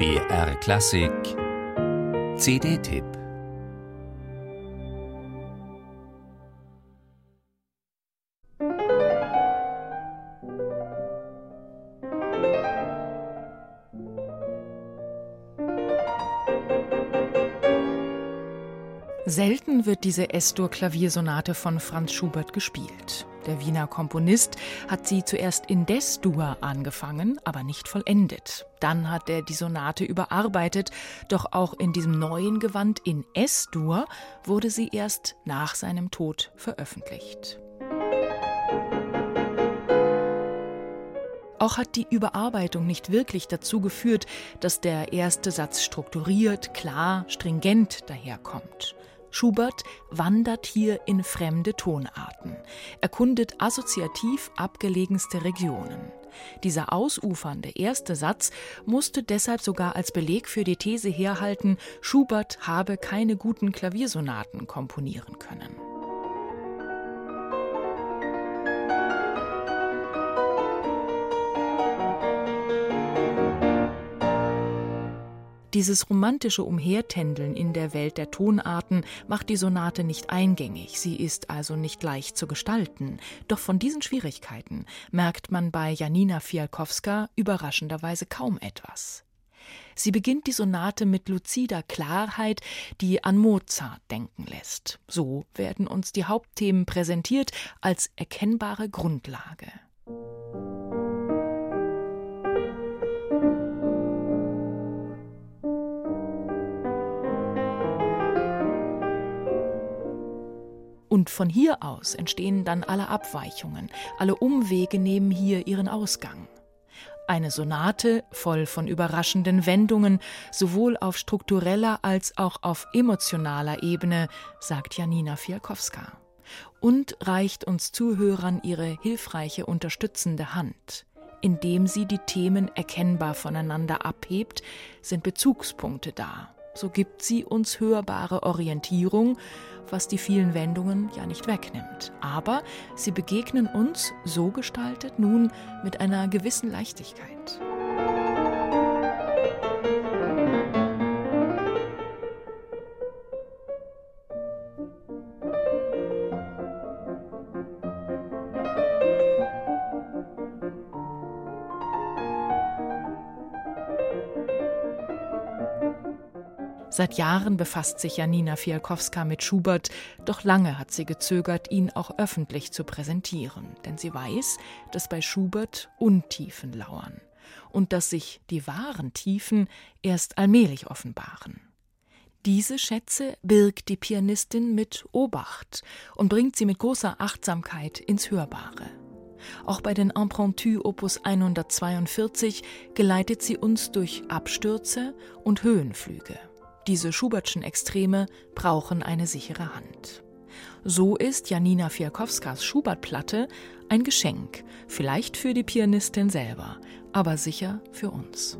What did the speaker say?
BR Klassik. CD-Tipp Selten wird diese S-Dur-Klaviersonate von Franz Schubert gespielt. Der Wiener Komponist hat sie zuerst in Des-Dur angefangen, aber nicht vollendet. Dann hat er die Sonate überarbeitet, doch auch in diesem neuen Gewand in S-Dur wurde sie erst nach seinem Tod veröffentlicht. Auch hat die Überarbeitung nicht wirklich dazu geführt, dass der erste Satz strukturiert, klar, stringent daherkommt. Schubert wandert hier in fremde Tonarten, erkundet assoziativ abgelegenste Regionen. Dieser ausufernde erste Satz musste deshalb sogar als Beleg für die These herhalten, Schubert habe keine guten Klaviersonaten komponieren können. Dieses romantische Umhertändeln in der Welt der Tonarten macht die Sonate nicht eingängig, sie ist also nicht leicht zu gestalten. Doch von diesen Schwierigkeiten merkt man bei Janina Fialkowska überraschenderweise kaum etwas. Sie beginnt die Sonate mit luzider Klarheit, die an Mozart denken lässt. So werden uns die Hauptthemen präsentiert als erkennbare Grundlage. Und von hier aus entstehen dann alle Abweichungen, alle Umwege nehmen hier ihren Ausgang. Eine Sonate voll von überraschenden Wendungen, sowohl auf struktureller als auch auf emotionaler Ebene, sagt Janina Fialkowska. Und reicht uns Zuhörern ihre hilfreiche unterstützende Hand. Indem sie die Themen erkennbar voneinander abhebt, sind Bezugspunkte da. So gibt sie uns hörbare Orientierung was die vielen Wendungen ja nicht wegnimmt. Aber sie begegnen uns so gestaltet nun mit einer gewissen Leichtigkeit. Seit Jahren befasst sich Janina Fialkowska mit Schubert, doch lange hat sie gezögert, ihn auch öffentlich zu präsentieren, denn sie weiß, dass bei Schubert Untiefen lauern und dass sich die wahren Tiefen erst allmählich offenbaren. Diese Schätze birgt die Pianistin mit Obacht und bringt sie mit großer Achtsamkeit ins Hörbare. Auch bei den Impromptus Opus 142 geleitet sie uns durch Abstürze und Höhenflüge. Diese Schubertschen Extreme brauchen eine sichere Hand. So ist Janina Fialkowskas Schubert-Platte ein Geschenk, vielleicht für die Pianistin selber, aber sicher für uns.